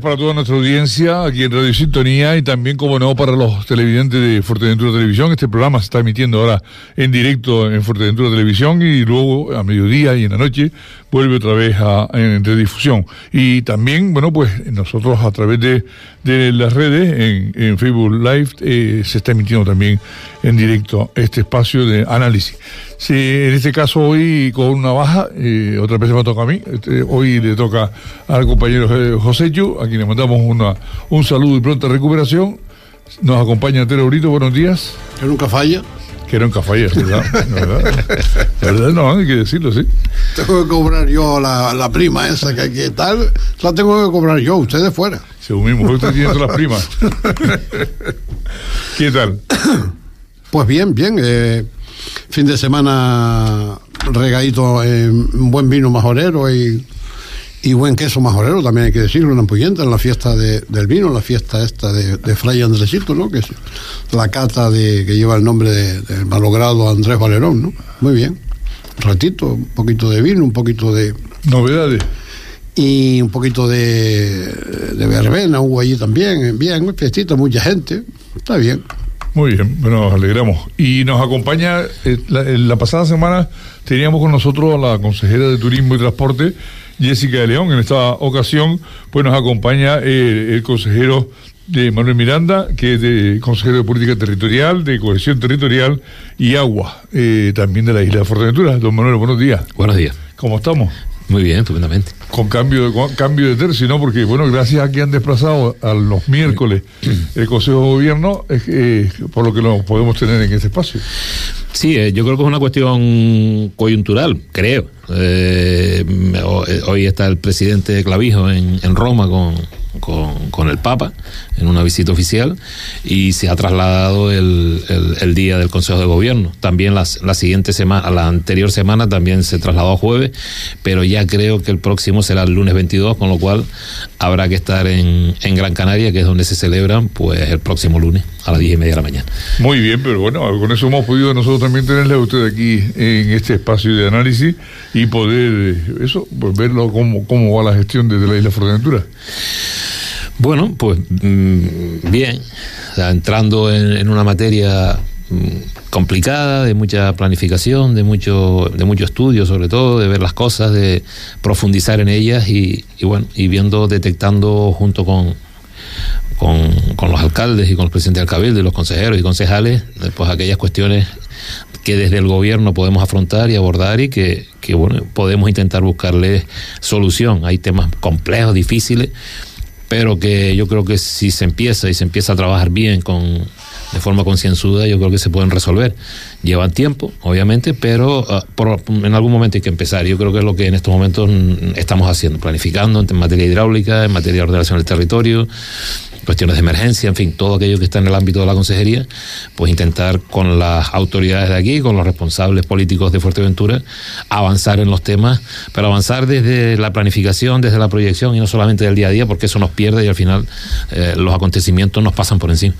Para toda nuestra audiencia aquí en Radio Sintonía y también, como no, para los televidentes de Fuerteventura Televisión. Este programa se está emitiendo ahora en directo en Fuerteventura Televisión y luego a mediodía y en la noche vuelve otra vez a, en redifusión. Y también, bueno, pues nosotros a través de, de las redes, en, en Facebook Live, eh, se está emitiendo también en directo este espacio de análisis. Sí, en este caso hoy con una baja, eh, otra vez me toca a mí, este, hoy le toca al compañero eh, José Yu, a quien le mandamos una, un saludo y pronta recuperación. Nos acompaña Tere Brito, buenos días. Que nunca falla. Que nunca falla, ¿verdad? ¿verdad? ¿verdad? No, hay que decirlo, sí. Tengo que cobrar yo la, la prima esa que que tal, la tengo que cobrar yo, ustedes fuera. Según mismo, usted tiene todas las primas. ¿Qué tal? Pues bien, bien. Eh, fin de semana regadito en buen vino majorero y, y buen queso majorero, también hay que decirlo, en Ampuyenta, en la fiesta de, del vino, la fiesta esta de, de, Fray Andresito, ¿no? Que es la cata de, que lleva el nombre del de malogrado Andrés Valerón, ¿no? Muy bien. Un ratito, un poquito de vino, un poquito de... Novedades. Y un poquito de, de verbena hubo allí también, bien, fiestita, mucha gente, está bien. Muy bien, bueno, nos alegramos. Y nos acompaña, eh, la, la, pasada semana teníamos con nosotros a la consejera de Turismo y Transporte, Jessica de León. En esta ocasión, pues nos acompaña eh, el consejero de Manuel Miranda, que es de consejero de Política Territorial, de Cohesión Territorial y Agua, eh, también de la isla de Fuerteventura. Don Manuel, buenos días. Buenos días. ¿Cómo estamos? Muy bien, estupendamente. Con cambio de, con cambio de tercio, ¿no? Porque, bueno, gracias a que han desplazado a los miércoles el Consejo de Gobierno, es eh, por lo que lo podemos tener en este espacio. Sí, eh, yo creo que es una cuestión coyuntural, creo. Eh, hoy está el presidente de Clavijo en, en Roma con, con, con, el Papa en una visita oficial y se ha trasladado el, día del Consejo de Gobierno. También las, la siguiente semana, la anterior semana también se trasladó a jueves, pero ya creo que el próximo será el lunes 22, con lo cual habrá que estar en, Gran Canaria, que es donde se celebran, pues el próximo lunes a las diez y media de la mañana. Muy bien, pero bueno, con eso hemos podido nosotros también tenerle a usted aquí en este espacio de análisis y poder, eso, pues verlo cómo, cómo va la gestión desde la isla Fuerteventura. Bueno, pues mmm, bien, entrando en, en, una materia mmm, complicada, de mucha planificación, de mucho, de mucho estudio sobre todo, de ver las cosas, de profundizar en ellas y, y bueno, y viendo, detectando junto con, con, los alcaldes y con los presidentes del cabildo y los consejeros y concejales, pues aquellas cuestiones que desde el gobierno podemos afrontar y abordar y que, que bueno, podemos intentar buscarle solución. Hay temas complejos, difíciles, pero que yo creo que si se empieza y se empieza a trabajar bien con de forma concienzuda, yo creo que se pueden resolver. Llevan tiempo, obviamente, pero uh, por, en algún momento hay que empezar. Yo creo que es lo que en estos momentos estamos haciendo, planificando en materia hidráulica, en materia de ordenación del territorio, cuestiones de emergencia, en fin, todo aquello que está en el ámbito de la consejería, pues intentar con las autoridades de aquí, con los responsables políticos de Fuerteventura, avanzar en los temas, pero avanzar desde la planificación, desde la proyección y no solamente del día a día, porque eso nos pierde y al final eh, los acontecimientos nos pasan por encima.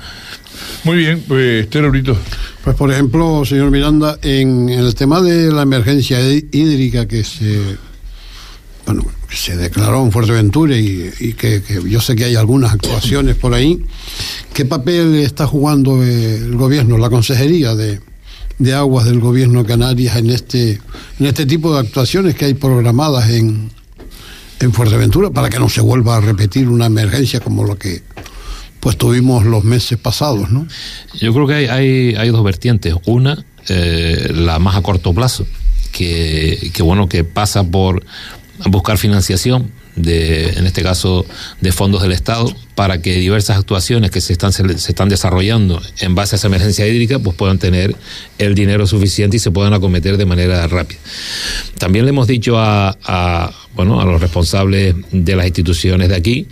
Muy bien, pues Esther Brito. Pues por ejemplo, señor Miranda, en, en el tema de la emergencia hídrica que se bueno, se declaró en Fuerteventura y, que, yo sé que hay algunas actuaciones por ahí. ¿Qué papel está jugando el gobierno, la consejería de, de aguas del gobierno Canarias en este, en este tipo de actuaciones que hay programadas en, en Fuerteventura para que no se vuelva a repetir una emergencia como lo que pues tuvimos los meses pasados, ¿no? Yo creo que hay, hay, hay dos vertientes. Una, eh, la más a corto plazo, que, que bueno, que pasa por buscar financiación de, en este caso, de fondos del Estado, para que diversas actuaciones que se están, se están desarrollando en base a esa emergencia hídrica, pues puedan tener el dinero suficiente y se puedan acometer de manera rápida. También le hemos dicho a, bueno, a los responsables de las instituciones de aquí,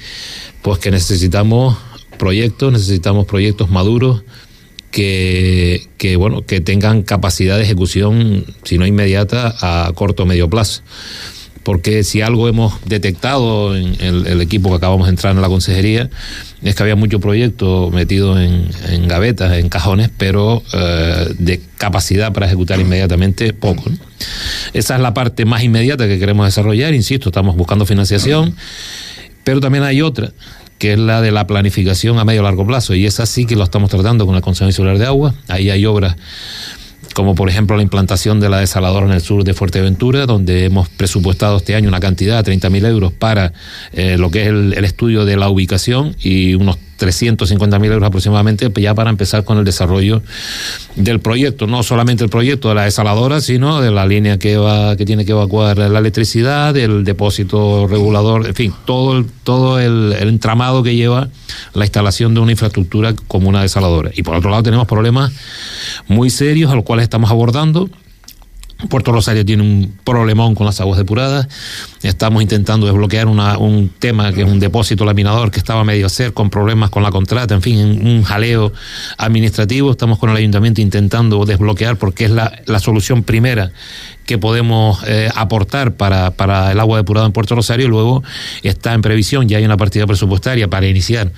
pues que necesitamos proyectos, necesitamos proyectos maduros que, que, bueno, que tengan capacidad de ejecución, si no inmediata, a corto o medio plazo. Porque si algo hemos detectado en el, equipo que acabamos de entrar en la consejería, es que había mucho proyecto metido en, gavetas, en cajones, pero eh, de capacidad para ejecutar inmediatamente poco. Esa es la parte más inmediata que queremos desarrollar, insisto, estamos buscando financiación Pero también hay otra, que es la de la planificación a medio largo plazo, y esa sí que lo estamos tratando con el Consejo Insular de Agua. Ahí hay obras como por ejemplo la implantación de la desaladora en el sur de Fuerteventura, donde hemos presupuestado este año una cantidad de 30.000 euros para eh, lo que es el, el, estudio de la ubicación y unos 350.000 euros aproximadamente ya para empezar con el desarrollo del proyecto, no solamente el proyecto de la desaladora, sino de la línea que va que tiene que evacuar la electricidad, del depósito regulador, en fin, todo el, todo el, el entramado que lleva la instalación de una infraestructura como una desaladora. Y por otro lado tenemos problemas muy serios a los cuales estamos abordando Puerto Rosario tiene un problemón con las aguas depuradas. Estamos intentando desbloquear una, un tema que es un depósito laminador que estaba medio hacer con problemas con la contrata, en fin, un jaleo administrativo. Estamos con el ayuntamiento intentando desbloquear porque es la, la solución primera que podemos eh, aportar para, para el agua depurada en Puerto Rosario. Luego está en previsión, ya hay una partida presupuestaria para iniciar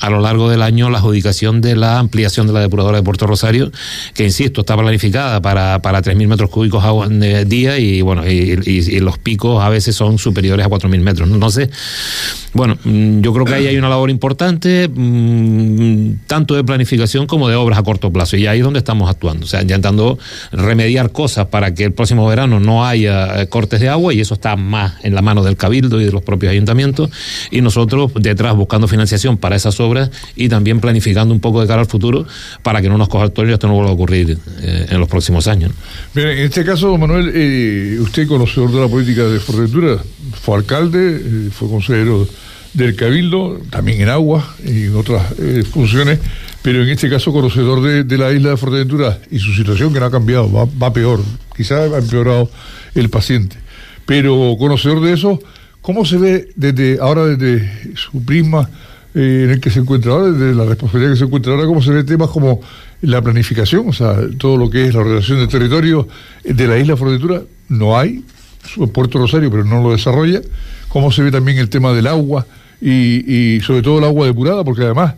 a lo largo del año la adjudicación de la ampliación de la depuradora de Puerto Rosario, que insisto, está planificada para, para 3.000 metros cúbicos de día y bueno, y, y, y, los picos a veces son superiores a 4.000 metros. Entonces, bueno, mm, yo creo que ahí hay una labor importante, mmm, tanto de planificación como de obras a corto plazo, y ahí es donde estamos actuando, o sea, intentando remediar cosas para que el próximo verano no haya eh, cortes de agua y eso está más en la mano del cabildo y de los propios ayuntamientos y nosotros detrás buscando financiación para esas obras y también planificando un poco de cara al futuro para que no nos coja el toro y esto no vuelva a ocurrir eh, en los próximos años. Bien, en este caso, Manuel, eh, usted conocedor de la política de Fue alcalde, eh, fue consejero del Cabildo, también en agua y en otras eh, funciones, pero en este caso conocedor de, la isla de Fuerteventura y su situación que no ha cambiado, va, peor, quizás ha empeorado el paciente, pero conocedor de eso, ¿cómo se ve desde ahora, desde su prisma eh, en el que se encuentra ahora, desde la responsabilidad que se encuentra ahora, cómo se ve temas como la planificación, o sea, todo lo que es la ordenación de territorio de la isla de Fuerteventura, no hay, Puerto Rosario, pero no lo desarrolla, cómo se ve también el tema del agua, y, sobre todo el agua depurada, porque además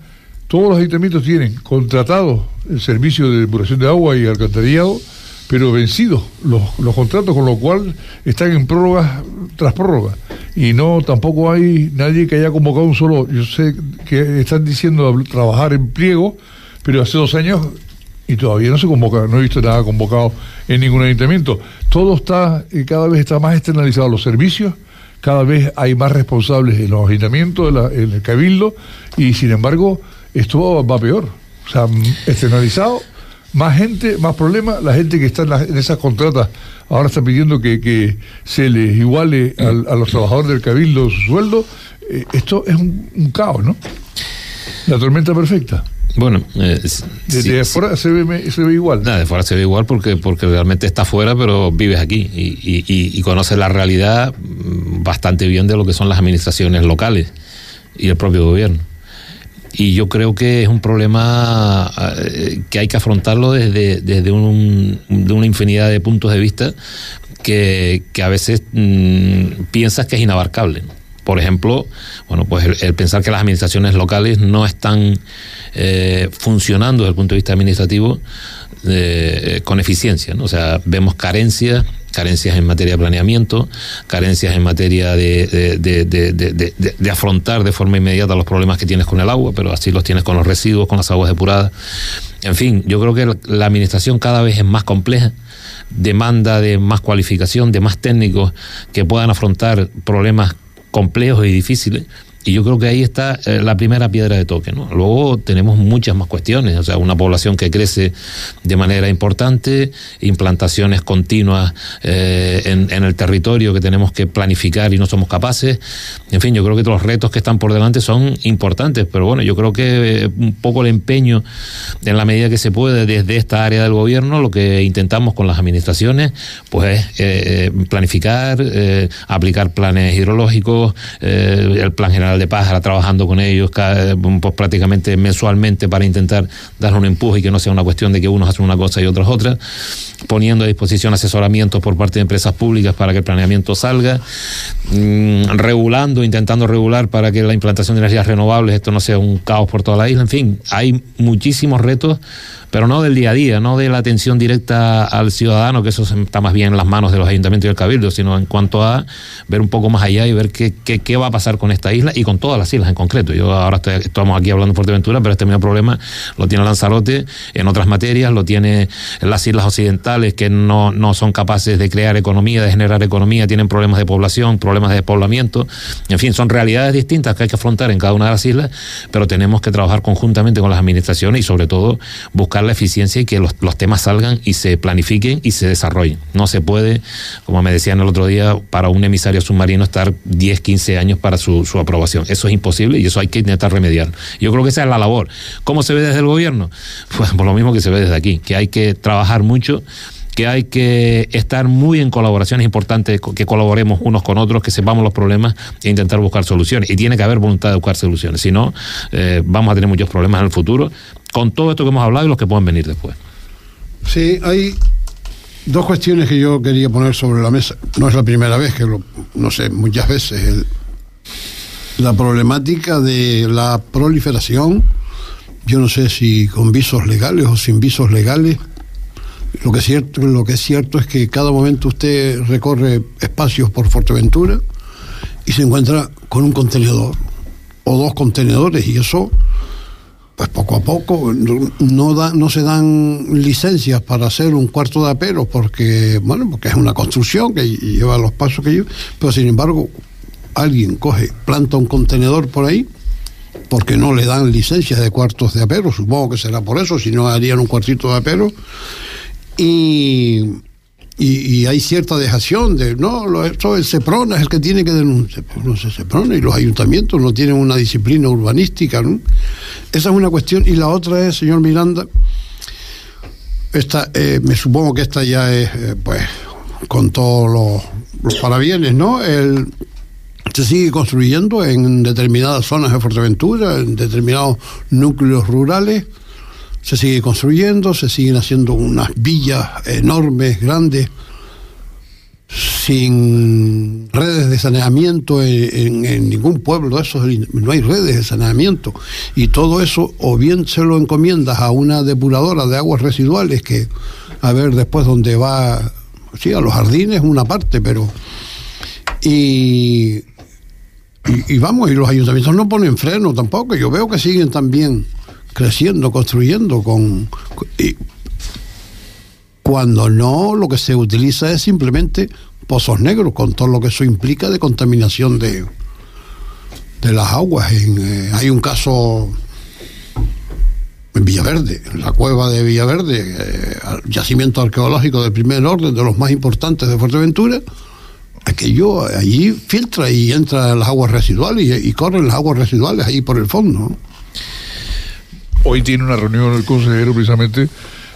todos los ayuntamientos tienen contratado el servicio de depuración de agua y alcantarillado, pero vencidos los, los contratos, con lo cual están en prórrogas tras prórrogas. Y no, tampoco hay nadie que haya convocado un solo. Yo sé que están diciendo trabajar en pliego, pero hace dos años y todavía no se convoca, no he visto nada convocado en ningún ayuntamiento. Todo está, cada vez está más externalizado, los servicios cada vez hay más responsables en los ayuntamientos, en, la, en el cabildo, y sin embargo, esto va peor. O sea, externalizado, más gente, más problemas, la gente que está en, la, esas contratas ahora está pidiendo que, se les iguale al, a los trabajadores del cabildo su sueldo. Eh, esto es un caos, ¿no? La tormenta perfecta. Bueno, eh, desde sí, afuera sí. Se, ve, se ve igual. Nada, de fuera se ve igual porque, porque realmente está afuera, pero vives aquí y, y, y, y conoces la realidad bastante bien de lo que son las administraciones locales y el propio gobierno. Y yo creo que es un problema eh, que hay que afrontarlo desde, desde un, de una infinidad de puntos de vista que, que a veces mmm, piensas que es inabarcable. Por ejemplo, bueno, pues el, pensar que las administraciones locales no están eh, funcionando desde el punto de vista administrativo eh, con eficiencia, ¿no? O sea, vemos carencias, carencias en materia de planeamiento, carencias en materia de, de, de, afrontar de forma inmediata los problemas que tienes con el agua, pero así los tienes con los residuos, con las aguas depuradas. En fin, yo creo que la administración cada vez es más compleja demanda de más cualificación, de más técnicos que puedan afrontar problemas complejos y difíciles. Y yo creo que ahí está eh, la primera piedra de toque. ¿no? Luego tenemos muchas más cuestiones, o sea, una población que crece de manera importante, implantaciones continuas eh, en, el territorio que tenemos que planificar y no somos capaces. En fin, yo creo que los retos que están por delante son importantes, pero bueno, yo creo que eh, un poco el empeño, en la medida que se puede, desde esta área del gobierno, lo que intentamos con las administraciones, pues es planificar, aplicar planes hidrológicos, el plan general de Pájara trabajando con ellos pues prácticamente mensualmente para intentar dar un empuje y que no sea una cuestión de que unos hacen una cosa y otros otra, poniendo a disposición asesoramientos por parte de empresas públicas para que el planeamiento salga, mmm, regulando, intentando regular para que la implantación de energías renovables esto no sea un caos por toda la isla, en fin, hay muchísimos retos pero no del día a día, no de la atención directa al ciudadano, que eso está más bien en las manos de los ayuntamientos y del cabildo, sino en cuanto a ver un poco más allá y ver qué, qué, va a pasar con esta isla y con todas las islas en concreto. Yo ahora estamos aquí hablando de Fuerteventura, pero este mismo problema lo tiene Lanzarote en otras materias, lo tiene en las islas occidentales que no, no son capaces de crear economía, de generar economía, tienen problemas de población, problemas de despoblamiento, en fin, son realidades distintas que hay que afrontar en cada una de las islas, pero tenemos que trabajar conjuntamente con las administraciones y sobre todo buscar la eficiencia y que los, los temas salgan y se planifiquen y se desarrollen. No se puede, como me decían el otro día, para un emisario submarino estar 10, 15 años para su, su aprobación. Eso es imposible y eso hay que intentar remediar. Yo creo que esa es la labor. ¿Cómo se ve desde el gobierno? Pues por lo mismo que se ve desde aquí, que hay que trabajar mucho que hay que estar muy en colaboración, es importante que colaboremos unos con otros, que sepamos los problemas e intentar buscar soluciones. Y tiene que haber voluntad de buscar soluciones, si no, eh, vamos a tener muchos problemas en el futuro, con todo esto que hemos hablado y los que puedan venir después. Sí, hay dos cuestiones que yo quería poner sobre la mesa. No es la primera vez que lo, no sé, muchas veces la problemática de la proliferación, yo no sé si con visos legales o sin visos legales, lo que, es cierto, lo que es cierto es que cada momento usted recorre espacios por Fuerteventura y se encuentra con un contenedor o dos contenedores y eso pues poco a poco no da, no se dan licencias para hacer un cuarto de aperos porque bueno porque es una construcción que lleva los pasos que lleva pero sin embargo alguien coge planta un contenedor por ahí porque no le dan licencias de cuartos de apero. Supongo que será por eso si no harían un cuartito de apero y, y, hay cierta dejación de, no, lo, esto el CEPRONA es el que tiene que denunciar, pues no sé, CEPRONA y los ayuntamientos no tienen una disciplina urbanística, ¿no? Esa es una cuestión, y la otra es, señor Miranda, esta, eh, me supongo que esta ya es, eh, pues, con todos los, los parabienes, ¿no? El, se sigue construyendo en determinadas zonas de Fuerteventura, en determinados núcleos rurales, se sigue construyendo, se siguen haciendo unas villas enormes, grandes, sin redes de saneamiento en, ningún pueblo no hay redes de saneamiento. Y todo eso, o bien se lo encomiendas a una depuradora de aguas residuales, que a ver después dónde va, sí, a los jardines una parte, pero. Y, y, y, vamos, y los ayuntamientos no ponen freno tampoco. Yo veo que siguen también creciendo, construyendo con... Y cuando no, lo que se utiliza es simplemente pozos negros, con todo lo que eso implica de contaminación de, de las aguas. Eh, hay un caso en Villaverde, en la cueva de Villaverde, eh, yacimiento arqueológico de primer orden, de los más importantes de Fuerteventura, aquello allí filtra y entra las aguas residuales y, corren las aguas residuales ahí por el fondo. Hoy tiene una reunión el consejero precisamente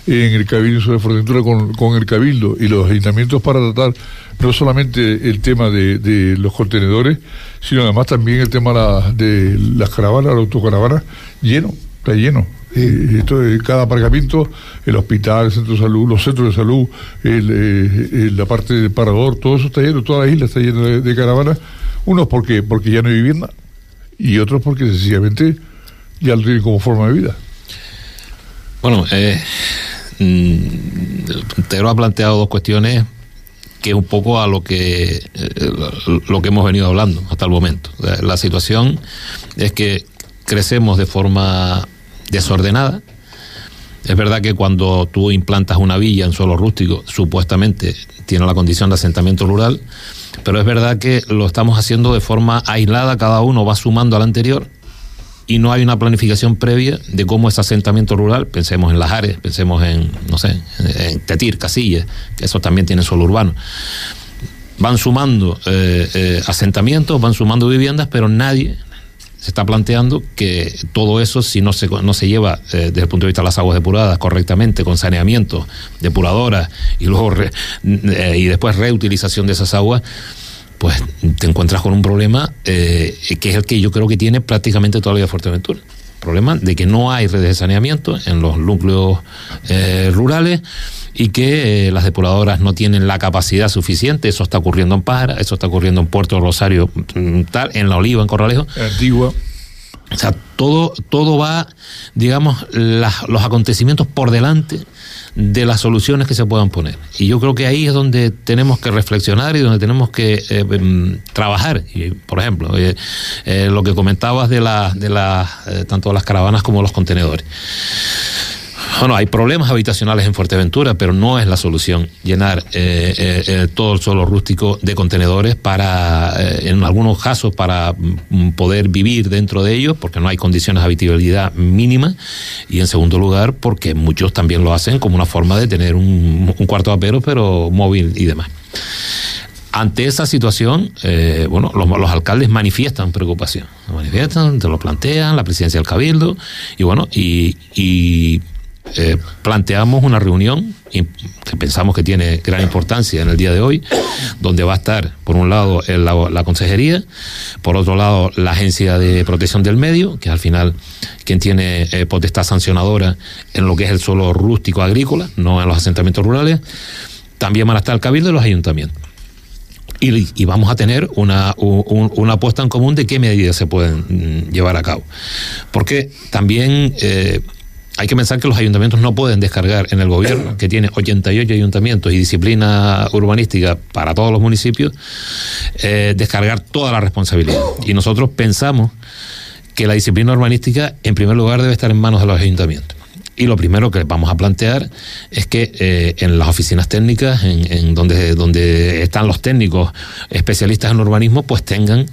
en el Cabildo de Fuerteventura con, con, el Cabildo y los ayuntamientos para tratar no solamente el tema de, de los contenedores, sino además también el tema la, de las caravanas, las autocaravanas, lleno, está lleno. Eh, esto, cada aparcamiento, el hospital, el centro de salud, los centros de salud, el, eh, la parte del parador, todo eso está lleno, toda la isla está llena de, de caravanas. Unos porque, porque ya no hay vivienda y otros porque sencillamente ya lo tienen como forma de vida. Bueno, eh, Tegro ha planteado dos cuestiones que un poco a lo que eh, lo que hemos venido hablando hasta el momento. La situación es que crecemos de forma desordenada. Es verdad que cuando tú implantas una villa en suelo rústico, supuestamente tiene la condición de asentamiento rural, pero es verdad que lo estamos haciendo de forma aislada, cada uno va sumando al anterior y no hay una planificación previa de cómo ese asentamiento rural, pensemos en Las Ares, pensemos en, no sé, en Tetir, Casillas, que eso también tiene suelo urbano. Van sumando eh, eh, asentamientos, van sumando viviendas, pero nadie se está planteando que todo eso, si no se, no se lleva eh, desde el punto de vista de las aguas depuradas correctamente, con saneamiento, depuradoras y luego re, y después reutilización de esas aguas, pues te encuentras con un problema eh, que es el que yo creo que tiene prácticamente toda la vida de Fuerteventura. Problema de que no hay redes de saneamiento en los núcleos eh, rurales y que eh, las depuradoras no tienen la capacidad suficiente. Eso está ocurriendo en Pájara, eso está ocurriendo en Puerto Rosario, mm, tal, en La Oliva, en Corralejo. Antigua. O sea, todo, todo va, digamos, los acontecimientos por delante de las soluciones que se puedan poner. Y yo creo que ahí es donde tenemos que reflexionar y donde tenemos que eh, em, trabajar. Por ejemplo, eh, eh, lo que comentabas de, la, de la, tanto las caravanas como los contenedores. Bueno, hay problemas habitacionales en Fuerteventura, pero no es la solución llenar eh, eh, eh, todo el suelo rústico de contenedores para, en algunos casos, para mm, poder vivir dentro de ellos, porque no hay condiciones de habitabilidad mínima, y en segundo lugar, porque muchos también lo hacen como una forma de tener un, cuarto de apero, pero móvil y demás. Ante esa situación, bueno, los, alcaldes manifiestan preocupación, manifiestan, te lo plantean, la presidencia del cabildo, y bueno, y eh, planteamos una reunión que pensamos que tiene gran importancia en el día de hoy, donde va a estar, por un lado, la, consejería, por otro lado, la Agencia de Protección del Medio, que al final quien tiene eh, potestad sancionadora en lo que es el suelo rústico agrícola, no en los asentamientos rurales. También van a estar el Cabildo y los ayuntamientos. Y, vamos a tener una, una apuesta en común de qué medidas se pueden mm, llevar a cabo. Porque también eh, hay que pensar que los ayuntamientos no pueden descargar en el gobierno, que tiene 88 ayuntamientos y disciplina urbanística para todos los municipios, eh, descargar toda la responsabilidad. Y nosotros pensamos que la disciplina urbanística, en primer lugar, debe estar en manos de los ayuntamientos. Y lo primero que vamos a plantear es que eh, en las oficinas técnicas, en, donde, donde están los técnicos especialistas en urbanismo, pues tengan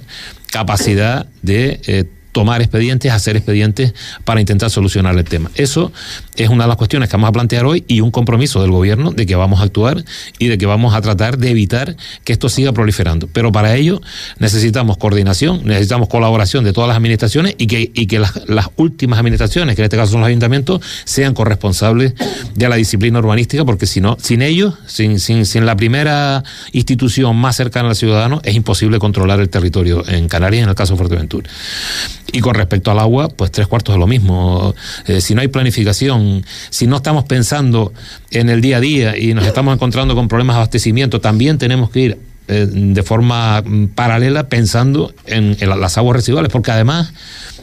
capacidad de eh, tomar expedientes, hacer expedientes para intentar solucionar el tema. Eso es una de las cuestiones que vamos a plantear hoy y un compromiso del gobierno de que vamos a actuar y de que vamos a tratar de evitar que esto siga proliferando. Pero para ello necesitamos coordinación, necesitamos colaboración de todas las administraciones y que, y que las, últimas administraciones, que en este caso son los ayuntamientos, sean corresponsables de la disciplina urbanística, porque si no, sin ellos, sin, sin, sin la primera institución más cercana al ciudadano, es imposible controlar el territorio en Canarias, en el caso de Fuerteventura. Y con respecto al agua, pues tres cuartos de lo mismo. Eh, si no hay planificación, si no estamos pensando en el día a día y nos estamos encontrando con problemas de abastecimiento, también tenemos que ir eh, de forma mm, paralela pensando en, las aguas residuales, porque además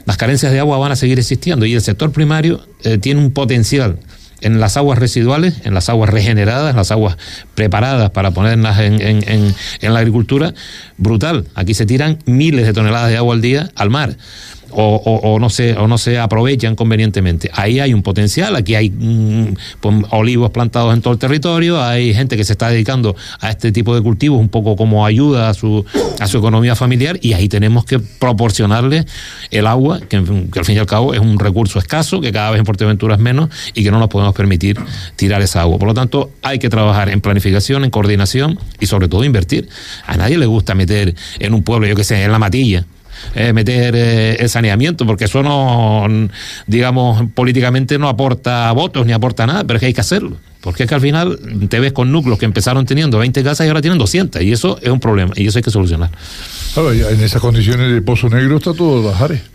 las carencias de agua van a seguir existiendo y el sector primario eh, tiene un potencial en las aguas residuales, en las aguas regeneradas, en las aguas preparadas para ponerlas en, en, en la agricultura, brutal. Aquí se tiran miles de toneladas de agua al día al mar o, no se, o no se aprovechan convenientemente. Ahí hay un potencial, aquí hay mm, olivos plantados en todo el territorio, hay gente que se está dedicando a este tipo de cultivos un poco como ayuda a su, a su economía familiar y ahí tenemos que proporcionarle el agua, que, al fin y al cabo es un recurso escaso, que cada vez en Fuerteventura es menos y que no nos podemos permitir tirar esa agua. Por lo tanto, hay que trabajar en planificación, en coordinación y sobre todo invertir. A nadie le gusta meter en un pueblo, yo que sé, en la matilla, eh, meter eh, el saneamiento, porque eso no, digamos, políticamente no aporta votos ni aporta nada, pero es que hay que hacerlo. Porque es que al final te ves con núcleos que empezaron teniendo 20 casas y ahora tienen 200, y eso es un problema, y eso hay que solucionar. en esas condiciones de Pozo Negro está todo Bajares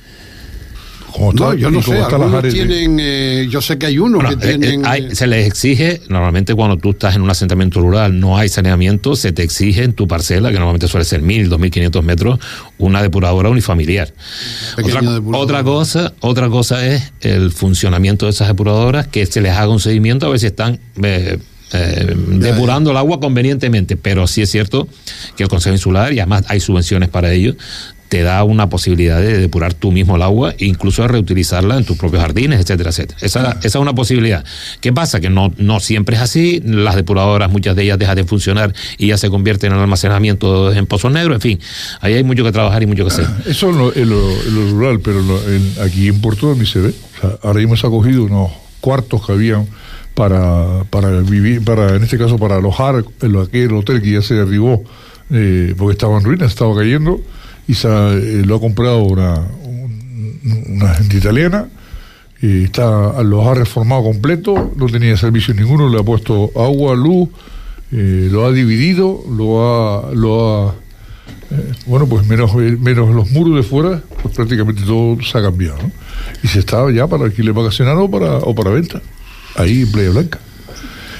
no, yo no sé, tienen, eh, yo sé que hay uno que eh, tienen... Eh, se les exige, normalmente cuando tú estás en un asentamiento rural, no hay saneamiento, se te exige en tu parcela, que normalmente suele ser mil, dos mil quinientos metros, una depuradora unifamiliar. Otra, cosa, otra cosa es el funcionamiento de esas depuradoras, que se les haga un seguimiento a ver si están... depurando el agua convenientemente, pero sí es cierto que el Consejo Insular, y además hay subvenciones para ello, te da una posibilidad de depurar tú mismo el agua e incluso de reutilizarla en tus propios jardines, etcétera, etcétera. Esa, esa es una posibilidad. ¿Qué pasa? Que no, no siempre es así. Las depuradoras, muchas de ellas dejan de funcionar y ya se convierten en almacenamiento en pozos negros. En fin, ahí hay mucho que trabajar y mucho que hacer. Eso es lo, rural, pero aquí en Puerto de se ve. ahora hemos acogido unos cuartos que habían para, para vivir, para en este caso para alojar en aquel hotel que ya se derribó eh, porque estaba en ruinas, estaba cayendo y eh, lo ha comprado una, una gente italiana. Y está, los ha reformado completo, no tenía servicio ninguno, le ha puesto agua, luz, eh, lo ha dividido, lo ha, lo ha eh, bueno, pues menos, menos los muros de fuera, pues prácticamente todo se ha cambiado. Y se estaba ya para alquiler vacacional o para, o para venta, ahí en Playa Blanca.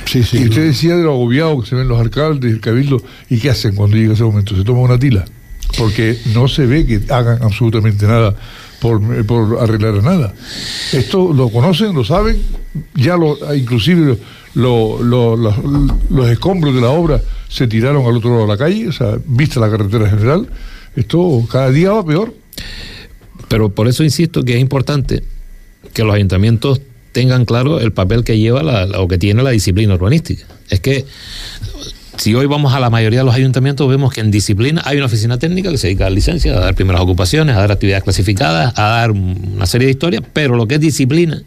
Sí, sí, y usted decía de lo agobiado que se ven los alcaldes, el cabildo, ¿y qué hacen cuando llega ese momento? ¿Se toma una tila? Porque no se ve que hagan absolutamente nada por, arreglar nada. Esto lo conocen, lo saben, ya lo, inclusive lo, los escombros de la obra se tiraron al otro lado de la calle, o sea, vista la carretera general, esto cada día va peor. Pero por eso insisto que es importante que los ayuntamientos tengan claro el papel que lleva la, o que tiene la disciplina urbanística. Es que si hoy vamos a la mayoría de los ayuntamientos, vemos que en disciplina hay una oficina técnica que se dedica a licencias, a dar primeras ocupaciones, a dar actividades clasificadas, a dar una serie de historias, pero lo que es disciplina,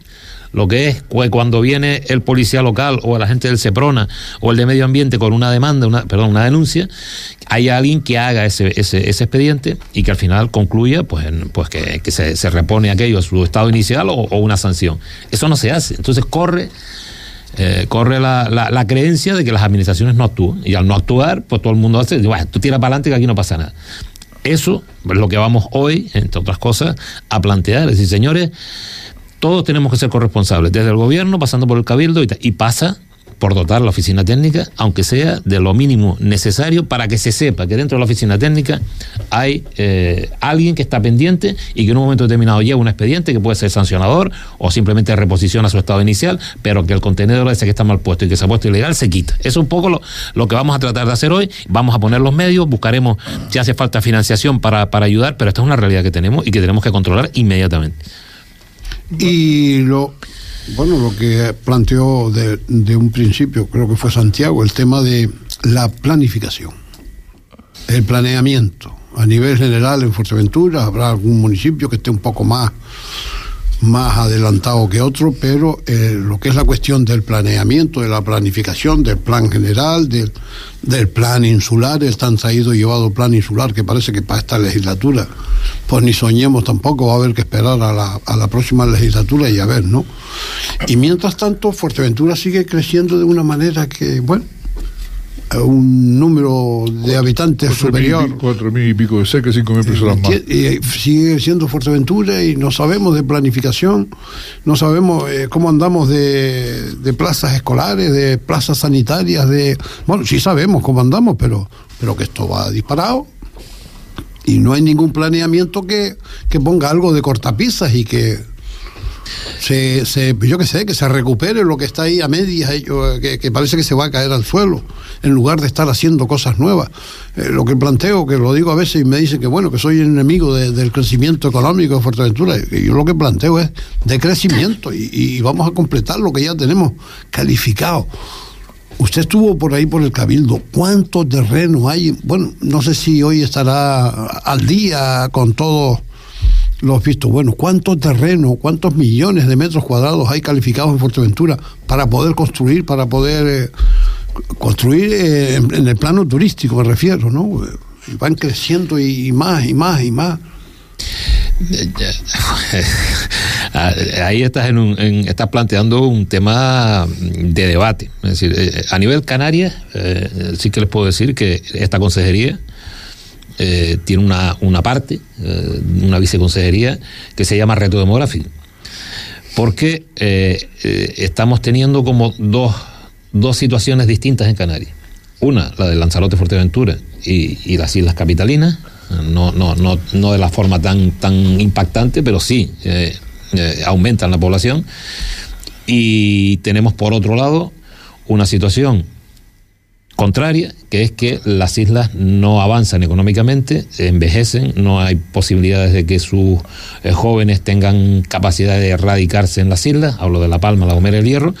lo que es cuando viene el policía local o la gente del SEPRONA o el de medio ambiente con una demanda, una, perdón, una denuncia, hay alguien que haga ese, ese, expediente y que al final concluya pues, pues que, se, se, repone aquello a su estado inicial o, o una sanción. Eso no se hace. Entonces corre eh, corre la, la, creencia de que las administraciones no actúan. Y al no actuar, pues todo el mundo hace, bueno, tú tiras para adelante que aquí no pasa nada. Eso es lo que vamos hoy, entre otras cosas, a plantear. Es decir, señores, todos tenemos que ser corresponsables, desde el gobierno, pasando por el cabildo y, y pasa por dotar la oficina técnica, aunque sea de lo mínimo necesario para que se sepa que dentro de la oficina técnica hay eh, alguien que está pendiente y que en un momento determinado lleva un expediente que puede ser sancionador o simplemente reposición a su estado inicial, pero que el contenedor ese que está mal puesto y que se ha puesto ilegal se quita. Eso es un poco lo, lo que vamos a tratar de hacer hoy. Vamos a poner los medios, buscaremos si hace falta financiación para, para ayudar, pero esta es una realidad que tenemos y que tenemos que controlar inmediatamente. Y lo, bueno, lo que planteó de, de, un principio, creo que fue Santiago, el tema de la planificación, el planeamiento. A nivel general en Fuerteventura habrá algún municipio que esté un poco más más adelantado que otro, pero eh, lo que es la cuestión del planeamiento, de la planificación, del plan general, del, del plan insular, el tan traído y llevado plan insular, que parece que para esta legislatura, pues ni soñemos tampoco, va a haber que esperar a la, a la próxima legislatura y a ver, ¿no? Y mientras tanto, Fuerteventura sigue creciendo de una manera que, bueno, un número de habitantes superior. cuatro mil y pico de cerca, cinco mil personas más. Y sigue siendo Fuerteventura y no sabemos de planificación, no sabemos eh, cómo andamos de, de, plazas escolares, de plazas sanitarias, de. Bueno, sí sabemos cómo andamos, pero, pero que esto va disparado. Y no hay ningún planeamiento que, que ponga algo de cortapisas y que se, se, yo que sé, que se recupere lo que está ahí a medias, que, que, parece que se va a caer al suelo, en lugar de estar haciendo cosas nuevas. Eh, lo que planteo, que lo digo a veces y me dicen que bueno, que soy enemigo del crecimiento económico de Fuerteventura, yo lo que planteo es de crecimiento y, y vamos a completar lo que ya tenemos calificado. Usted estuvo por ahí por el Cabildo. ¿Cuánto terreno hay? Bueno, no sé si hoy estará al día con todo los visto bueno, ¿cuánto terreno, cuántos millones de metros cuadrados hay calificados en Fuerteventura para poder construir, para poder eh, construir eh, en, el plano turístico, me refiero, ¿no? Van creciendo y, más y más y más. Ahí estás, en un, estás planteando un tema de debate. Es decir, eh, a nivel Canarias, sí que les puedo decir que esta consejería eh, tiene una, una parte, eh, una viceconsejería, que se llama Reto Demográfico. Porque eh, estamos teniendo como dos, dos situaciones distintas en Canarias. Una, la de Lanzarote Fuerteventura y, y las Islas Capitalinas, no, no, no, no de la forma tan, tan impactante, pero sí aumentan la población. Y tenemos por otro lado una situación contraria, que es que las islas no avanzan económicamente, envejecen, no hay posibilidades de que sus eh, jóvenes tengan capacidad de erradicarse en las islas, hablo de La Palma, La Gomera y el Hierro,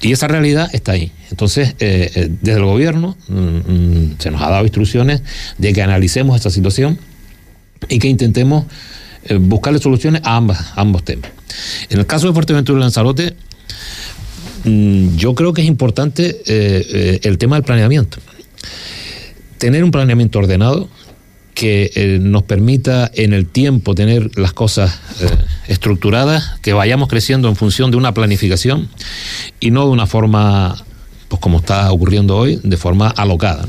y esa realidad está ahí. Entonces, eh, eh, desde el gobierno mm, mm, se nos ha dado instrucciones de que analicemos esta situación y que intentemos buscarle soluciones a, ambas, a ambos temas. En el caso de Fuerteventura y Lanzarote, yo creo que es importante eh, eh, el tema del planeamiento. Tener un planeamiento ordenado que eh, nos permita en el tiempo tener las cosas estructuradas, que vayamos creciendo en función de una planificación y no de una forma, pues como está ocurriendo hoy, de forma alocada.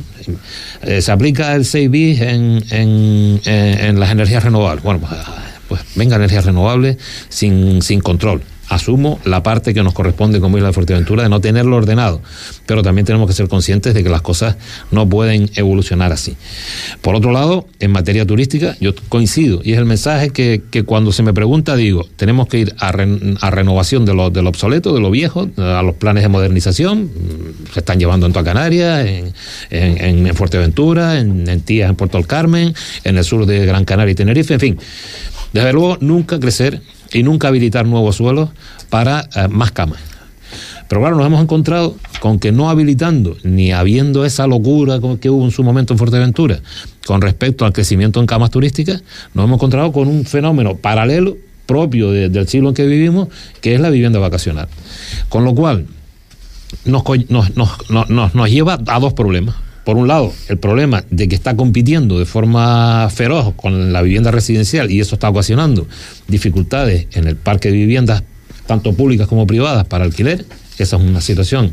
se aplica el 6 bis en, en, las energías renovables. Bueno, pues, pues venga energías renovables sin, sin control asumo la parte que nos corresponde como Isla de Fuerteventura de no tenerlo ordenado, pero también tenemos que ser conscientes de que las cosas no pueden evolucionar así. Por otro lado, en materia turística, yo coincido, y es el mensaje que, cuando se me pregunta digo, tenemos que ir a, renovación de lo, de lo, obsoleto, de lo viejo, a los planes de modernización, mm, se están llevando en toda Canarias, en, en, Fuerteventura, en, en Tías, en Puerto del Carmen, en el sur de Gran Canaria y Tenerife, en fin. Desde luego, nunca crecer y nunca habilitar nuevos suelos para eh, más camas. Pero claro, nos hemos encontrado con que no habilitando ni habiendo esa locura que hubo en su momento en Fuerteventura con respecto al crecimiento en camas turísticas, nos hemos encontrado con un fenómeno paralelo propio del siglo en que vivimos, que es la vivienda vacacional. Con lo cual, nos, lleva a dos problemas por un lado, el problema de que está compitiendo de forma feroz con la vivienda residencial y eso está ocasionando dificultades en el parque de viviendas, tanto públicas como privadas, para alquiler. Esa es una situación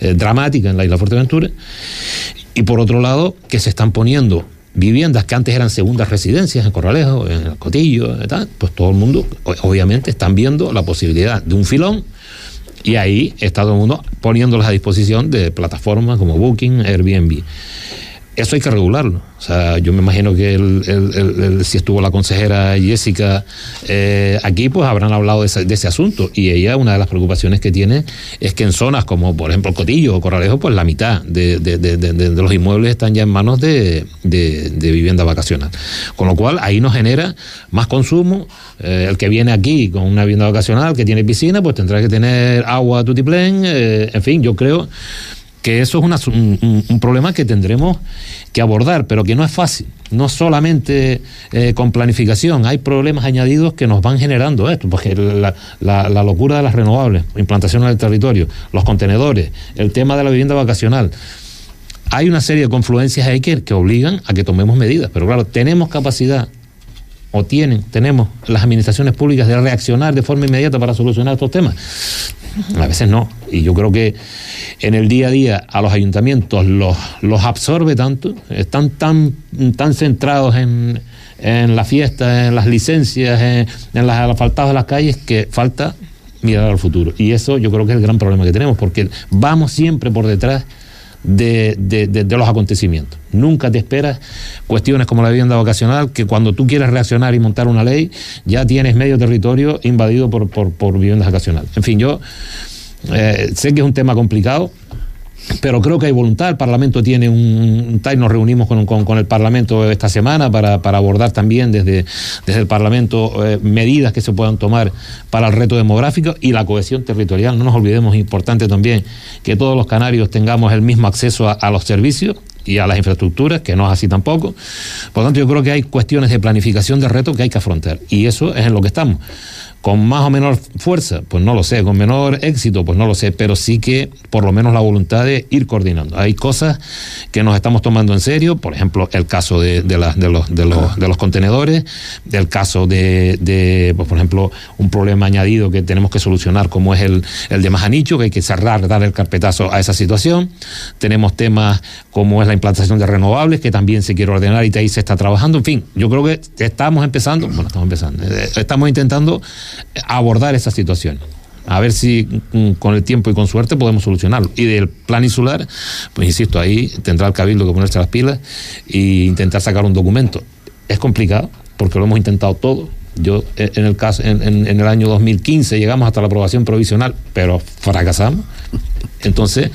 eh, dramática en la isla Fuerteventura. Y por otro lado, que se están poniendo viviendas que antes eran segundas residencias en Corralejo, en el Cotillo, pues todo el mundo, obviamente, están viendo la posibilidad de un filón y ahí está todo el mundo poniéndolas a disposición de plataformas como Booking, Airbnb. Eso hay que regularlo. O sea, yo me imagino que si estuvo la consejera Jessica eh, aquí, pues habrán hablado de ese, asunto. Y ella, una de las preocupaciones que tiene es que en zonas como, por ejemplo, Cotillo o Corralejo, pues la mitad de, los inmuebles están ya en manos de, vivienda vacacional. Con lo cual, ahí nos genera más consumo. Eh, el que viene aquí con una vivienda vacacional que tiene piscina, pues tendrá que tener agua tutiplén. Eh, en fin, yo creo que eso es un, problema que tendremos que abordar, pero que no es fácil, no solamente eh, con planificación, hay problemas añadidos que nos van generando esto, porque la, locura de las renovables, implantación en el territorio, los contenedores, el tema de la vivienda vacacional. Hay una serie de confluencias ahí que, que obligan a que tomemos medidas, pero claro, tenemos capacidad o tienen, tenemos las administraciones públicas de reaccionar de forma inmediata para solucionar estos temas. A veces no. Y yo creo que en el día a día a los ayuntamientos los, los absorbe tanto, están tan, tan centrados en, en la fiesta, en las licencias, en, en las asfaltadas de las calles, que falta mirar al futuro. Y eso yo creo que es el gran problema que tenemos, porque vamos siempre por detrás de, de, los acontecimientos. Nunca te esperas cuestiones como la vivienda vacacional, que cuando tú quieres reaccionar y montar una ley, ya tienes medio territorio invadido por, por, por viviendas vacacionales. En fin, yo eh, sé que es un tema complicado, pero creo que hay voluntad. El Parlamento tiene un, tal, nos reunimos con, el Parlamento esta semana para, abordar también desde, desde el Parlamento eh, medidas que se puedan tomar para el reto demográfico y la cohesión territorial. No nos olvidemos, importante también, que todos los canarios tengamos el mismo acceso a los servicios y a las infraestructuras, que no es así tampoco. Por lo tanto, yo creo que hay cuestiones de planificación de reto que hay que afrontar y eso es en lo que estamos con más o menor fuerza, pues no lo sé, con menor éxito, pues no lo sé, pero sí que por lo menos la voluntad de ir coordinando. Hay cosas que nos estamos tomando en serio, por ejemplo, el caso de, de, los, de, los, de los contenedores, del caso de, pues, por ejemplo, un problema añadido que tenemos que solucionar como es el, el de Majanicho, que hay que cerrar, dar el carpetazo a esa situación. Tenemos temas como es la implantación de renovables, que también se quiere ordenar y ahí se está trabajando. En fin, yo creo que estamos empezando, bueno, estamos empezando, eh, estamos intentando abordar esa situación. A ver si mm, con el tiempo y con suerte podemos solucionarlo. Y del plan insular, pues insisto, ahí tendrá el cabildo que ponerse las pilas e intentar sacar un documento. Es complicado, porque lo hemos intentado todo. Yo, eh, en el caso, en, en, el año 2015 llegamos hasta la aprobación provisional, pero fracasamos. Entonces,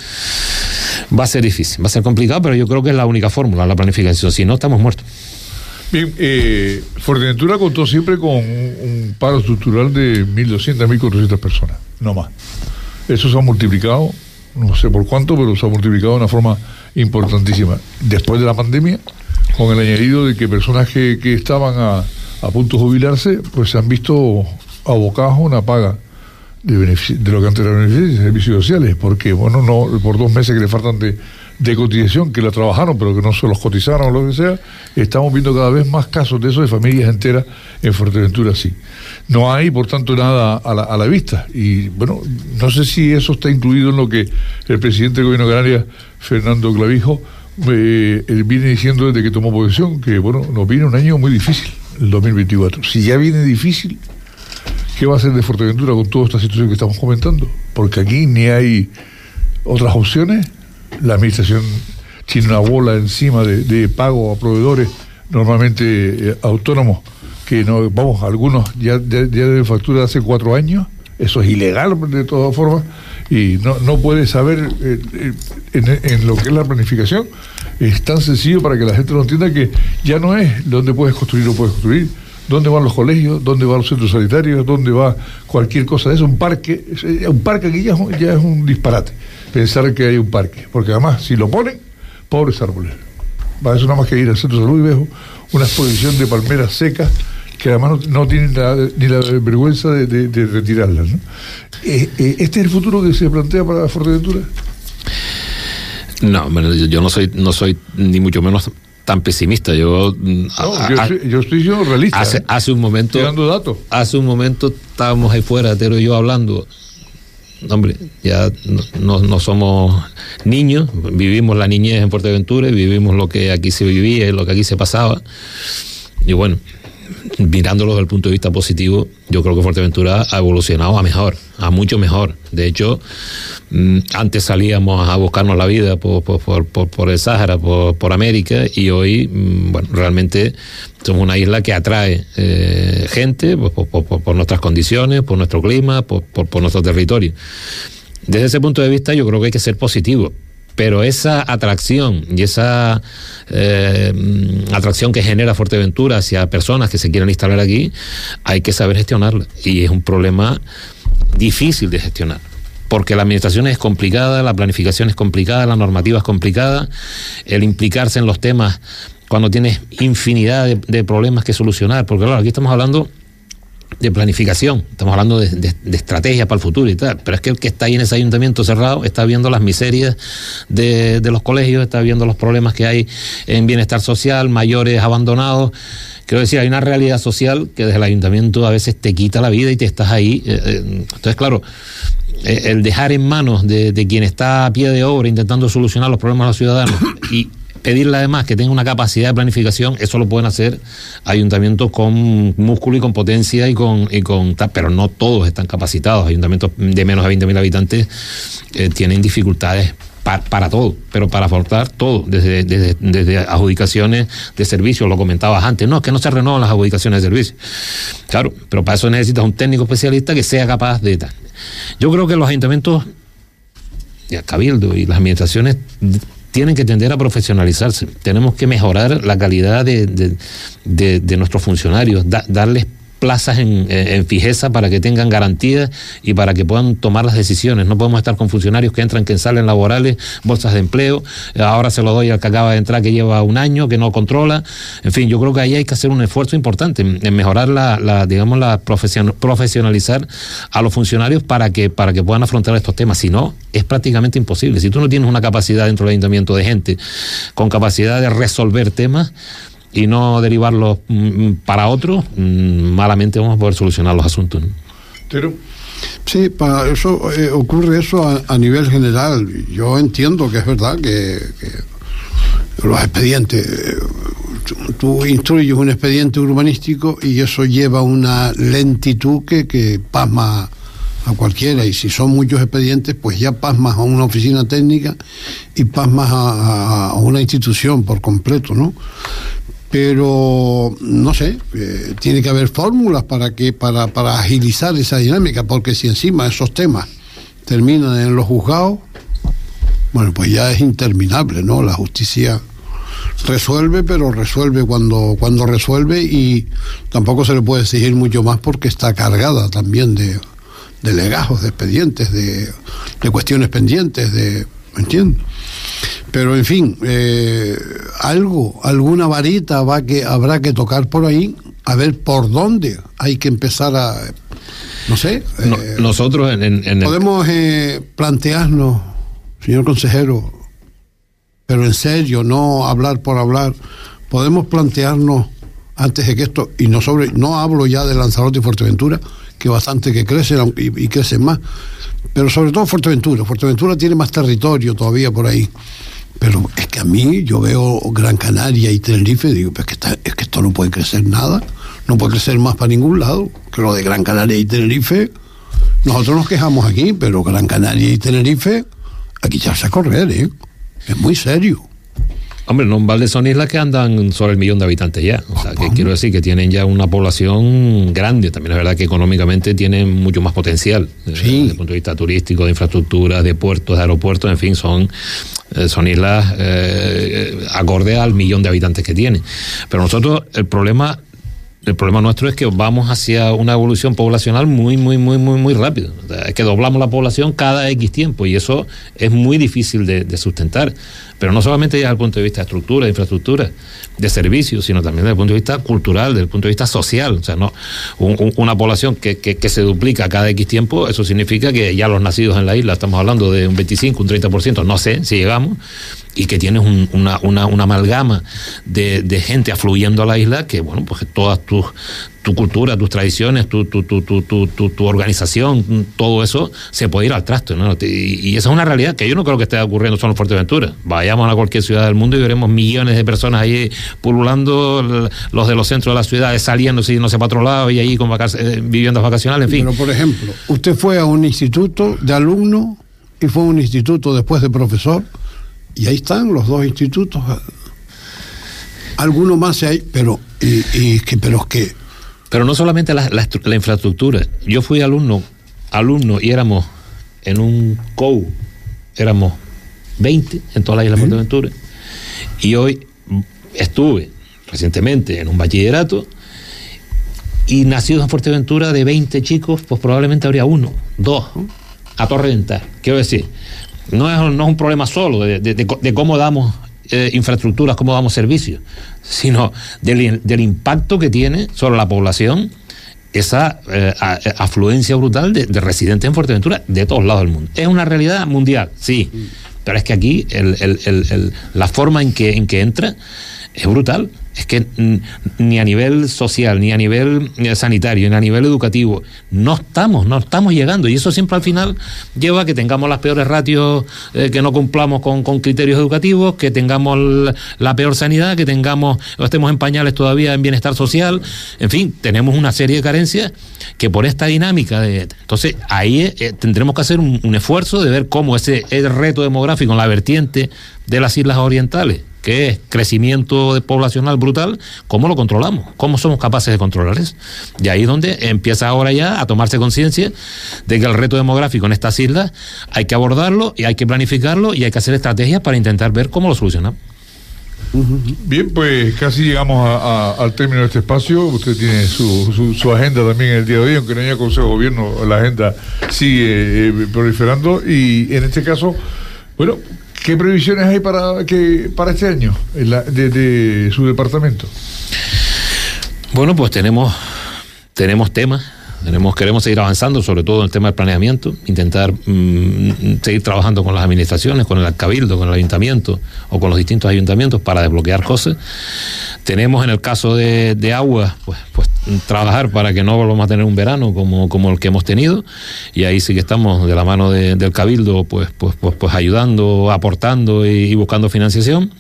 va a ser difícil, va a ser complicado, pero yo creo que es la única fórmula, la planificación. Si no, estamos muertos. Bien, eh, contó siempre con un, paro estructural de 1.200, 1.400 personas, no más. Eso se ha multiplicado, no sé por cuánto, pero se ha multiplicado de una forma importantísima. Después de la pandemia, con el añadido de que personas que, estaban a, a, punto de jubilarse, pues se han visto abocados a una paga de, de lo que antes era beneficios de servicios sociales, porque, bueno, no por dos meses que le faltan de de cotización que la trabajaron pero que no se los cotizaron o lo que sea, estamos viendo cada vez más casos de eso de familias enteras en Fuerteventura sí. No hay, por tanto, nada a la, a la vista. Y bueno, no sé si eso está incluido en lo que el presidente del gobierno de Canarias, Fernando Clavijo, eh, viene diciendo desde que tomó posesión, que bueno, nos viene un año muy difícil, el 2024. Si ya viene difícil, ¿qué va a hacer de Fuerteventura con toda esta situación que estamos comentando? Porque aquí ni hay otras opciones. La administración tiene una bola encima de, pago a proveedores normalmente eh, autónomos que no, vamos, algunos ya, ya, deben factura hace cuatro años. Eso es ilegal de todas formas y no, no puede saber eh, eh, en, lo que es la planificación. Es tan sencillo para que la gente no entienda que ya no es dónde puedes construir o puedes construir, dónde van los colegios, dónde van los centros sanitarios, dónde va cualquier cosa de eso. Un parque, un parque aquí ya, ya es un disparate pensar que hay un parque, porque además si lo ponen, pobres árboles. Va eso nada más que ir al centro de salud y veo una exposición de palmeras secas que además no, tienen ni la vergüenza de, retirarlas. Eh, eh, ¿Este es el futuro que se plantea para Fuerteventura? No, yo no soy, no soy ni mucho menos tan pesimista. Yo, mm, yo, estoy, siendo realista. Hace, ¿eh? hace un momento. datos. Hace un momento estábamos ahí fuera, Tero y yo hablando. Hombre, ya no, no, somos niños, vivimos la niñez en Fuerteventura y vivimos lo que aquí se vivía y lo que aquí se pasaba. Y bueno, mirándolo desde el punto de vista positivo, yo creo que Fuerteventura ha evolucionado a mejor, a mucho mejor. De hecho, mm, antes salíamos a buscarnos la vida por, por, el Sáhara, por, América, y hoy, mm, bueno, realmente somos una isla que atrae eh, gente por, nuestras condiciones, por nuestro clima, por, nuestro territorio. Desde ese punto de vista, yo creo que hay que ser positivo pero esa atracción y esa eh, atracción que genera Fuerteventura hacia personas que se quieran instalar aquí, hay que saber gestionarla. Y es un problema difícil de gestionar porque la administración es complicada, la planificación es complicada, la normativa es complicada, el implicarse en los temas cuando tienes infinidad de, de problemas que solucionar, porque claro, aquí estamos hablando de planificación, estamos hablando de, estrategia para el futuro y tal, pero es que el que está ahí en ese ayuntamiento cerrado está viendo las miserias de, los colegios, está viendo los problemas que hay en bienestar social, mayores abandonados. Quiero decir, hay una realidad social que desde el ayuntamiento a veces te quita la vida y te estás ahí. Eh, eh, entonces, claro, eh, el dejar en manos de, de, quien está a pie de obra intentando solucionar los problemas de los ciudadanos y pedirle además que tenga una capacidad de planificación, eso lo pueden hacer ayuntamientos con músculo y con potencia y con, y con pero no todos están capacitados. Ayuntamientos de menos de 20.000 habitantes eh, tienen dificultades para, todo, pero para aportar todo, desde, desde, adjudicaciones de servicios, lo comentabas antes, no, es que no se renuevan las adjudicaciones de servicios. Claro, pero para eso necesitas un técnico especialista que sea capaz de tal. Yo creo que los ayuntamientos, el Cabildo y las administraciones tienen que tender a profesionalizarse. Tenemos que mejorar la calidad de, de, nuestros funcionarios, darles plazas en, fijeza para que tengan garantías y para que puedan tomar las decisiones. No podemos estar con funcionarios que entran, que salen laborales, bolsas de empleo. Ahora se lo doy al que acaba de entrar, que lleva un año, que no controla. En fin, yo creo que ahí hay que hacer un esfuerzo importante en, mejorar la, digamos, la profesionalizar a los funcionarios para que, para que puedan afrontar estos temas. Si no, es prácticamente imposible. Si tú no tienes una capacidad dentro del ayuntamiento de gente con capacidad de resolver temas, y no derivarlos mm, para otros, mm, malamente vamos a poder solucionar los asuntos. Pero Sí, para eso eh, ocurre eso a, nivel general. Yo entiendo que es verdad que, los expedientes, eh, tú instruyes un expediente urbanístico y eso lleva una lentitud que, que pasma a cualquiera y si son muchos expedientes pues ya pasmas a una oficina técnica y pasmas a una institución por completo, ¿no? Pero no sé, eh, tiene que haber fórmulas para que para, para agilizar esa dinámica, porque si encima esos temas terminan en los juzgados, bueno, pues ya es interminable, ¿no? La justicia resuelve, pero resuelve cuando, cuando resuelve y tampoco se le puede exigir mucho más porque está cargada también de, de legajos, de expedientes, de, de cuestiones pendientes, de... ¿Me entiendes? Pero en fin, eh, algo, alguna varita va que habrá que tocar por ahí, a ver por dónde hay que empezar a, no sé. Eh, nosotros en, podemos eh, plantearnos, señor consejero, pero en serio, no hablar por hablar, podemos plantearnos antes de que esto y no sobre, no hablo ya de Lanzarote y Fuerteventura, que bastante que crecen y, y crecen más, pero sobre todo Fuerteventura. Fuerteventura tiene más territorio todavía por ahí. Pero es que a mí yo veo Gran Canaria y Tenerife digo, pues que es que esto no puede crecer nada, no puede crecer más para ningún lado. Que lo de Gran Canaria y Tenerife, nosotros nos quejamos aquí, pero Gran Canaria y Tenerife, aquí ya se a correr, ¿eh? Es muy serio. Hombre, no en son islas que andan sobre el millón de habitantes ya. O sea, que quiero decir que tienen ya una población grande. También es verdad que económicamente tienen mucho más potencial. Eh, desde el punto de vista turístico, de infraestructura, de puertos, de aeropuertos, en fin, son, eh, son islas eh, acorde al millón de habitantes que tienen. Pero nosotros, el problema el problema nuestro es que vamos hacia una evolución poblacional muy, muy, muy, muy, muy rápido. es que doblamos la población cada X tiempo y eso es muy difícil de, sustentar. Pero no solamente desde el punto de vista de estructura, de infraestructura, de servicios, sino también desde el punto de vista cultural, desde el punto de vista social. O sea, no una población que, que, se duplica cada X tiempo, eso significa que ya los nacidos en la isla, estamos hablando de un 25, un 30%, no sé si llegamos, y que tienes una, una, una, amalgama de, de, gente afluyendo a la isla que, bueno, pues todas tus tu cultura, tus tradiciones, tu, tu, tu, tu, organización, todo eso se puede ir al trasto. ¿no? Y, esa es una realidad que yo no creo que esté ocurriendo solo en Fuerteventura. Vayamos a cualquier ciudad del mundo y veremos millones de personas ahí pululando, los de los centros de las ciudades saliendo, si no sé, para y ahí con eh, viviendas vacacionales, en fin. Pero, por ejemplo, usted fue a un instituto de alumno y fue a un instituto después de profesor y ahí están los dos institutos. Algunos más hay, pero, y, que, pero es que... Pero no solamente la, infraestructura. Yo fui alumno, alumno y éramos en un COU, éramos 20 en toda la isla de Fuerteventura. Y hoy estuve recientemente en un bachillerato y nacidos en Fuerteventura de 20 chicos, pues probablemente habría uno, dos, a torre Quiero decir, no es, no es un problema solo de, cómo damos eh, infraestructuras, cómo damos servicios, sino del, impacto que tiene sobre la población esa eh, afluencia brutal de, residentes en Fuerteventura de todos lados del mundo. Es una realidad mundial, sí, pero es que aquí la forma en que, en que entra es brutal es que ni a nivel social, ni a nivel eh, sanitario, ni a nivel educativo, no estamos, no estamos llegando. Y eso siempre al final lleva a que tengamos las peores ratios, eh, que no cumplamos con, criterios educativos, que tengamos la, peor sanidad, que tengamos, estemos en pañales todavía en bienestar social. En fin, tenemos una serie de carencias que por esta dinámica de. Entonces, ahí eh, tendremos que hacer un, un, esfuerzo de ver cómo ese, ese reto demográfico en la vertiente de las islas orientales que es crecimiento poblacional brutal, ¿cómo lo controlamos? ¿Cómo somos capaces de controlar eso? Y ahí es donde empieza ahora ya a tomarse conciencia de que el reto demográfico en estas islas hay que abordarlo y hay que planificarlo y hay que hacer estrategias para intentar ver cómo lo solucionamos. Bien, pues casi llegamos al término de este espacio. Usted tiene su, su, agenda también el día de hoy, aunque no haya Consejo de Gobierno, la agenda sigue eh, proliferando. Y en este caso, bueno, ¿Qué previsiones hay para que para este año de, su departamento? Bueno, pues tenemos tenemos temas, tenemos queremos seguir avanzando, sobre todo en el tema del planeamiento, intentar mm, seguir trabajando con las administraciones, con el cabildo, con el ayuntamiento o con los distintos ayuntamientos para desbloquear cosas. Tenemos en el caso de, de agua, pues, pues trabajar para que no volvamos a tener un verano como, como el que hemos tenido y ahí sí que estamos de la mano del cabildo pues pues pues, pues ayudando aportando y, buscando financiación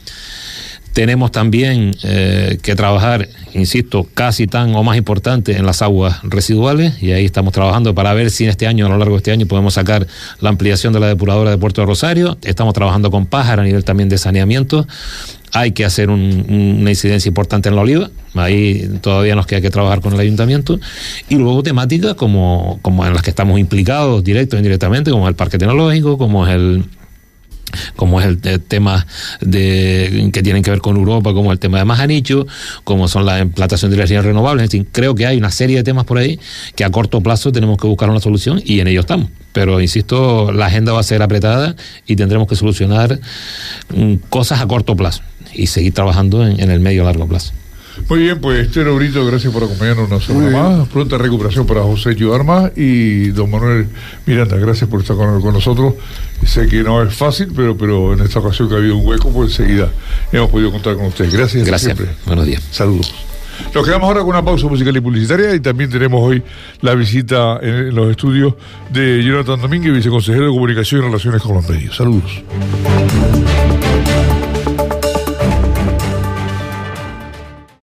tenemos también eh, que trabajar, insisto, casi tan o más importante en las aguas residuales. Y ahí estamos trabajando para ver si en este año, a lo largo de este año, podemos sacar la ampliación de la depuradora de Puerto de Rosario. Estamos trabajando con Pájara a nivel también de saneamiento. Hay que hacer una incidencia importante en la oliva, ahí todavía nos queda que trabajar con el ayuntamiento, y luego temáticas como, como en las que estamos implicados directo e indirectamente, como el parque tecnológico, como es el como es el, tema de que tienen que ver con Europa, como el tema de Majanicho, como son la implantación de energías renovables, en fin, creo que hay una serie de temas por ahí que a corto plazo tenemos que buscar una solución y en ello estamos. Pero insisto, la agenda va a ser apretada y tendremos que solucionar mm, cosas a corto plazo y seguir trabajando en, el medio largo plazo. Muy bien, pues Estero Brito, gracias por acompañarnos una semana más. Pronta recuperación para José Armas y don Manuel Miranda, gracias por estar con, nosotros. Sé que no es fácil, pero, pero en esta ocasión que ha habido un hueco, pues enseguida hemos podido contar con ustedes. Gracias. Gracias. Siempre. Buenos días. Saludos. Nos quedamos ahora con una pausa musical y publicitaria y también tenemos hoy la visita en los estudios de Jonathan Domínguez, viceconsejero de Comunicación y Relaciones con los Medios. Saludos.